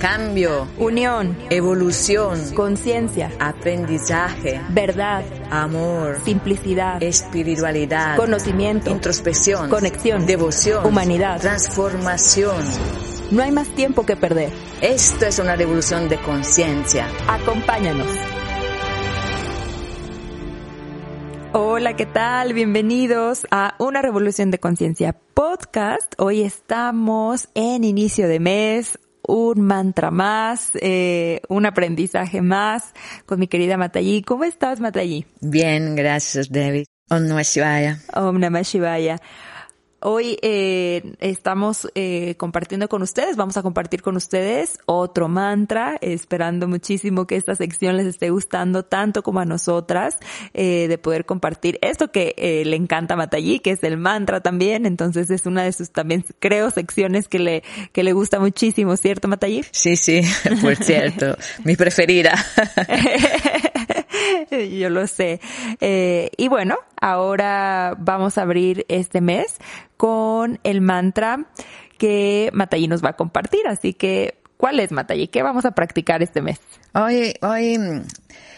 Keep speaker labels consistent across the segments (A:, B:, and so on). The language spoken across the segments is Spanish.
A: Cambio,
B: unión,
A: evolución,
B: conciencia,
A: aprendizaje,
B: verdad,
A: amor,
B: simplicidad,
A: espiritualidad,
B: conocimiento,
A: introspección,
B: conexión,
A: devoción,
B: humanidad,
A: transformación.
B: No hay más tiempo que perder.
A: Esto es una revolución de conciencia.
B: Acompáñanos. Hola, ¿qué tal? Bienvenidos a Una Revolución de Conciencia podcast. Hoy estamos en inicio de mes, un mantra más, eh, un aprendizaje más con mi querida Matayi. ¿Cómo estás, Matayi?
A: Bien, gracias, David. Om Namah Shivaya.
B: Om Namah Shivaya. Hoy eh, estamos eh, compartiendo con ustedes, vamos a compartir con ustedes otro mantra, esperando muchísimo que esta sección les esté gustando tanto como a nosotras, eh, de poder compartir esto que eh, le encanta a Matayi, que es el mantra también, entonces es una de sus también, creo, secciones que le, que le gusta muchísimo, ¿cierto Matayi?
A: Sí, sí, por cierto, mi preferida.
B: Yo lo sé. Eh, y bueno, ahora vamos a abrir este mes con el mantra que Matayi nos va a compartir. Así que, ¿cuál es Matayi? ¿Qué vamos a practicar este mes?
A: Hoy, hoy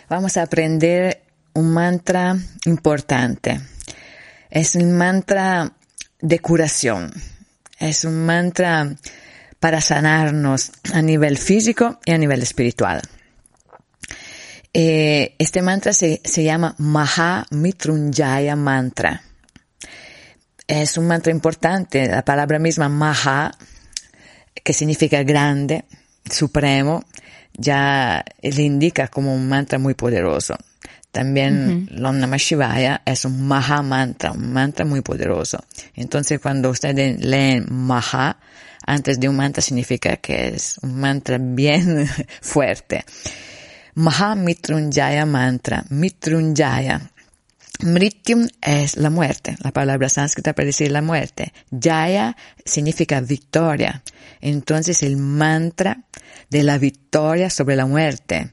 A: vamos a aprender un mantra importante. Es un mantra de curación. Es un mantra para sanarnos a nivel físico y a nivel espiritual. Eh, este mantra se, se llama Maha Mitrunjaya Mantra. Es un mantra importante. La palabra misma Maha, que significa grande, supremo, ya le indica como un mantra muy poderoso. También uh -huh. Om Namah Shivaya es un Maha mantra, un mantra muy poderoso. Entonces cuando ustedes leen Maha, antes de un mantra significa que es un mantra bien fuerte. Maha Mitrunjaya Mantra. Mitrunjaya. Mrityum es la muerte, la palabra sánscrita para decir la muerte. Jaya significa victoria. Entonces el mantra de la victoria sobre la muerte.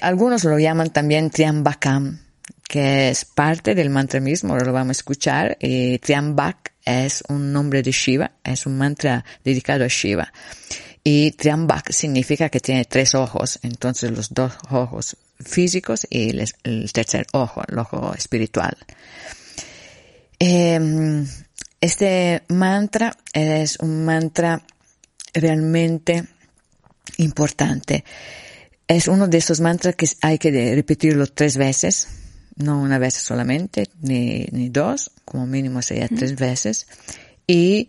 A: Algunos lo llaman también Triambakam, que es parte del mantra mismo, lo vamos a escuchar. Y Triambak es un nombre de Shiva, es un mantra dedicado a Shiva. Y Triambak significa que tiene tres ojos, entonces los dos ojos físicos y el, el tercer ojo, el ojo espiritual. Eh, este mantra es un mantra realmente importante. Es uno de esos mantras que hay que repetirlo tres veces, no una vez solamente, ni, ni dos, como mínimo sería tres veces. Y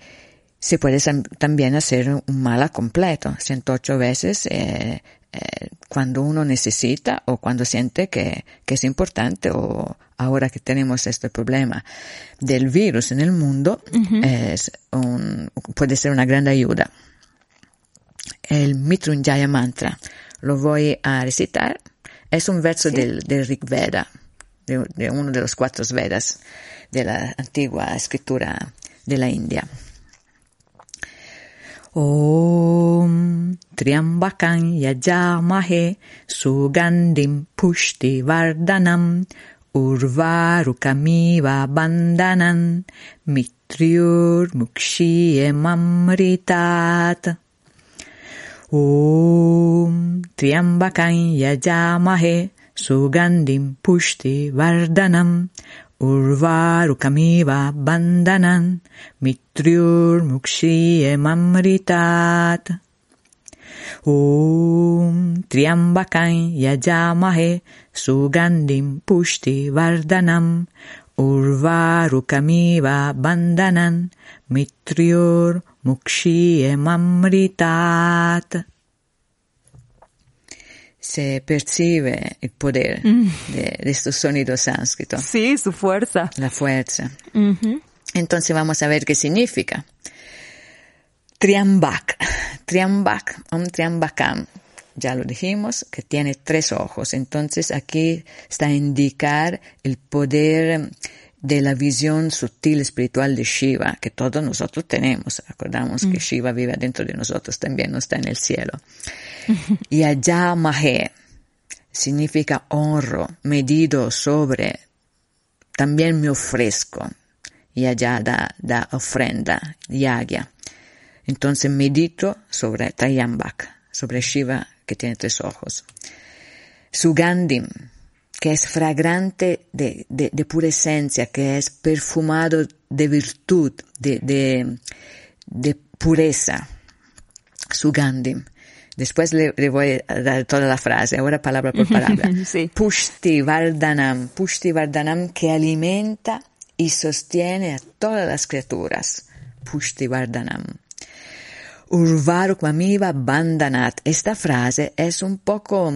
A: se puede también hacer un mala completo, 108 veces eh, eh, cuando uno necesita o cuando siente que, que, es importante o ahora que tenemos este problema del virus en el mundo, uh -huh. es un, puede ser una gran ayuda. El Mitrunjaya Mantra lo voy a recitar. Es un verso ¿Sí? del, del Rig Veda, de, de uno de los cuatro Vedas de la antigua escritura de la India. ॐ त्र्यम्बकं यजामहे सुगन्धिं पुष्टिवर्धनम् उर्वारुकमिव बन्धनन् मित्र्युर्मुक्षीयममृतात् ॐ त्र्यम्बकं यजामहे सुगन्धिं पुष्टिवर्धनम् उर्वारुकमिव बन्धनन् मित्र्युर्मुक्षीयममृतात् ॐ त्र्यम्बकं यजामहे सुगन्धिं पुष्टिवर्धनम् उर्वारुकमिव बन्धनन् मित्र्युर्मुक्षीयममृतात् se percibe el poder mm. de, de, estos sonidos sánscritos.
B: Sí, su fuerza.
A: La fuerza. Uh -huh. Entonces vamos a ver qué significa. Triambak. Triambak, un triambakam. Ya lo dijimos, que tiene tres ojos. Entonces aquí está a indicar el poder de la visión sutil espiritual de Shiva, que todos nosotros tenemos. Acordamos que Shiva vive dentro de nosotros, también no está en el cielo. y allá Mahe significa honro, medido sobre, también me ofrezco. Y allá da, da ofrenda, yagya. Entonces medito sobre Trayambak, sobre Shiva que tiene tres ojos. Sugandim, que es fragrante de, de, pura esencia, que es perfumado de virtud, de, de, de pureza. Sugandim. Después le, voy a dar toda la frase, ahora palabra por palabra. Pushti Vardhanam, Pushti Vardhanam que alimenta y sostiene a todas las criaturas. Pushti Vardhanam. Urvarukmamiva Bandanat. Esta frase es un poco,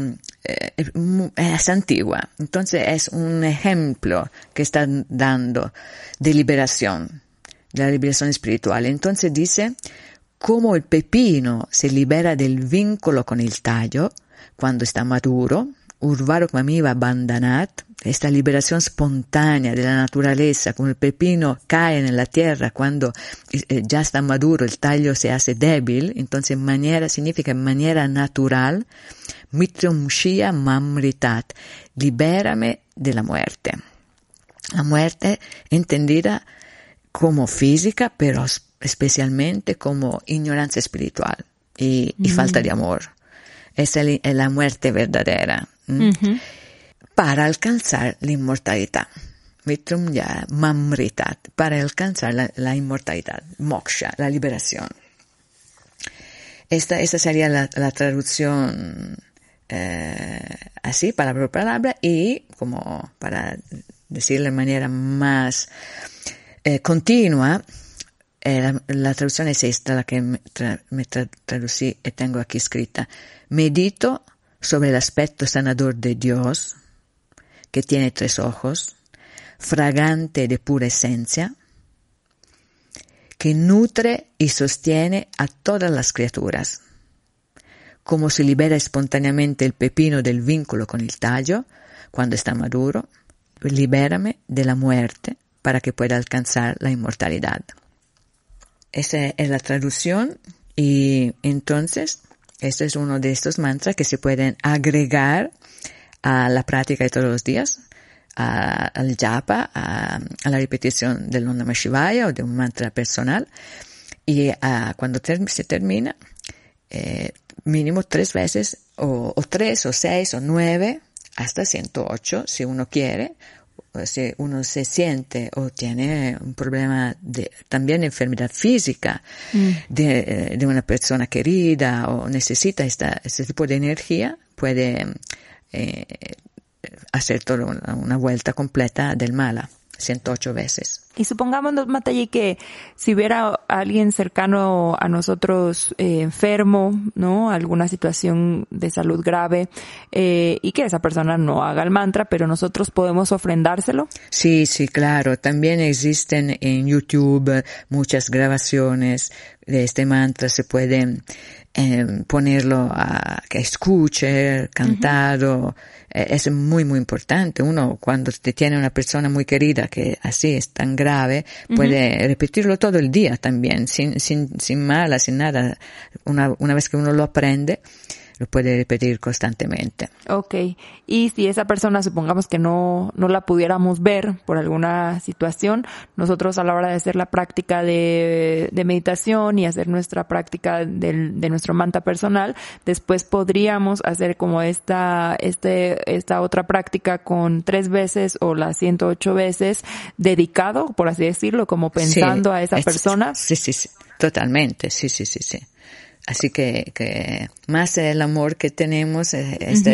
A: es antigua, entonces es un ejemplo que está dando de liberación, de la liberación espiritual. Entonces dice, como el pepino se libera del vínculo con el tallo cuando está maduro, Urvarok Mamiva Bandanat, esta liberación espontánea de la naturaleza, como el pepino cae en la tierra cuando eh, ya está maduro, el tallo se hace débil, entonces manera significa manera natural, Mitrium Shia Mamritat, libérame de la muerte. La muerte entendida como física, pero especialmente como ignorancia espiritual y, falta de amor. Es, la muerte verdadera para alcanzar la inmortalidad. Vitrum ya mamritat, para alcanzar la, inmortalidad, moksha, la liberación. Esta, esta sería la, traducción eh, así, palabra por palabra, y como para decirlo de manera más eh, continua, eh, la, traducción es esta, la que me, me traducí y tengo aquí escrita. Medito sobre el aspecto sanador de Dios, que tiene tres ojos, fragante de pura esencia, que nutre y sostiene a todas las criaturas. Como se libera espontáneamente el pepino del vínculo con el tallo cuando está maduro, libérame de la muerte para que pueda alcanzar la inmortalidad. Esa es la traducción y entonces este es uno de estos mantras que se pueden agregar a la práctica de todos los días, al japa, a, la repetición del Om Shivaya o de un mantra personal. Y cuando se termina, eh, mínimo tres veces, o, o, tres, o seis, o nueve, hasta 108, si uno quiere, si uno se siente o tiene un problema de también enfermedad física mm. de, de, una persona querida o necesita esta, este tipo de energía, puede eh, hacer toda una, una vuelta completa del mala. 108 veces.
B: Y supongamos, Matayi, que si hubiera alguien cercano a nosotros eh, enfermo, ¿no? Alguna situación de salud grave, eh, y que esa persona no haga el mantra, pero nosotros podemos ofrendárselo.
A: Sí, sí, claro. También existen en YouTube muchas grabaciones de este mantra. Se pueden eh, ponerlo a que escuche, cantado. Eh, es muy, muy importante. Uno, cuando te tiene una persona muy querida que así es tan grave, puede repetirlo todo el día también, sin, sin, sin mala, sin nada. Una, una vez que uno lo aprende, lo puede repetir constantemente.
B: Ok. Y si esa persona, supongamos que no, no la pudiéramos ver por alguna situación, nosotros a la hora de hacer la práctica de, de meditación y hacer nuestra práctica del, de nuestro manta personal, después podríamos hacer como esta, este, esta otra práctica con tres veces o las 108 veces dedicado, por así decirlo, como pensando a esa persona.
A: Sí, sí, sí. Totalmente. Sí, sí, sí, sí. Así que, que más el amor que tenemos es,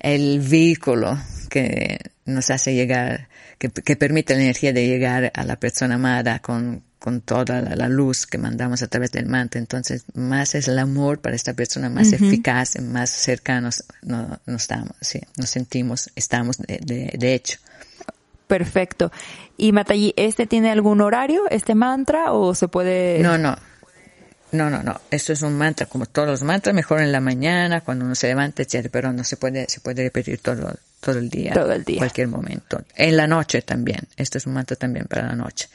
A: el, vehículo que nos hace llegar, que, permite la energía de llegar a la persona amada con, con toda la, luz que mandamos a través del manto. Entonces, más es el amor para esta persona, más eficaz, más cercanos nos, estamos, sí, nos sentimos, estamos de, de, hecho.
B: Perfecto. Y Matayi, ¿este tiene algún horario, este mantra, o se puede?
A: No, no No, no, no. Esto es un mantra, como todos los mantras, mejor en la mañana, cuando uno se levanta, etc. Pero no se puede, se puede repetir todo, todo el día.
B: Todo el día.
A: Cualquier momento. En la noche también. Esto es un mantra también para la noche,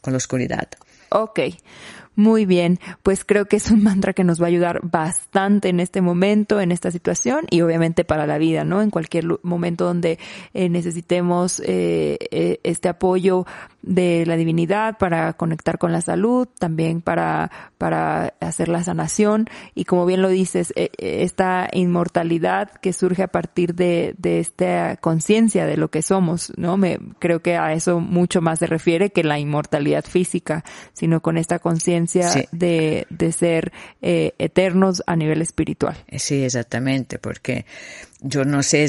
A: con la oscuridad.
B: Ok. Muy bien, pues creo que es un mantra que nos va a ayudar bastante en este momento, en esta situación y obviamente para la vida, ¿no? En cualquier momento donde eh, necesitemos eh, eh, este apoyo de la divinidad para conectar con la salud, también para, para hacer la sanación y como bien lo dices, esta inmortalidad que surge a partir de, de esta conciencia de lo que somos, ¿no? Me, creo que a eso mucho más se refiere que la inmortalidad física, sino con esta conciencia de, de, ser eh, eternos a nivel espiritual.
A: Sí, exactamente, porque yo no sé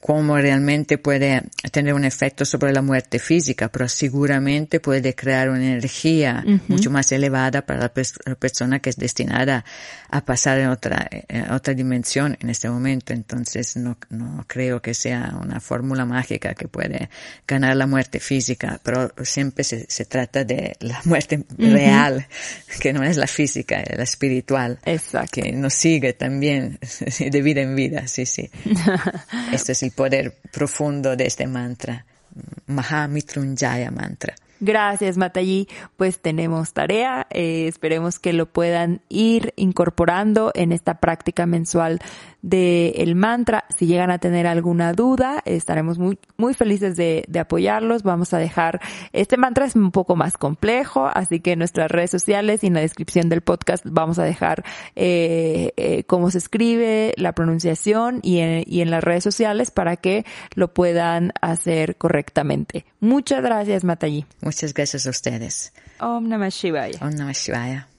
A: cómo realmente puede tener un efecto sobre la muerte física, pero seguramente puede crear una energía mucho más elevada para la, persona que es destinada a pasar en otra, otra dimensión en este momento. Entonces no, no creo que sea una fórmula mágica que puede ganar la muerte física, pero siempre se, se trata de la muerte real, que no es la física, es la espiritual.
B: Exacto.
A: Que nos sigue también de vida en vida, sí, sí. Este es el poder profundo de este mantra, Mahamitrunjaya mantra.
B: Gracias, Matayi. Pues tenemos tarea. Eh, esperemos que lo puedan ir incorporando en esta práctica mensual del el mantra. Si llegan a tener alguna duda, estaremos muy, muy felices de, de, apoyarlos. Vamos a dejar, este mantra es un poco más complejo, así que en nuestras redes sociales y en la descripción del podcast vamos a dejar eh, eh, cómo se escribe, la pronunciación y en, y en las redes sociales para que lo puedan hacer correctamente. Muchas gracias, Matayi.
A: Muchas gracias a ustedes.
B: Om Namah Shivaya.
A: Om Namah Shivaya.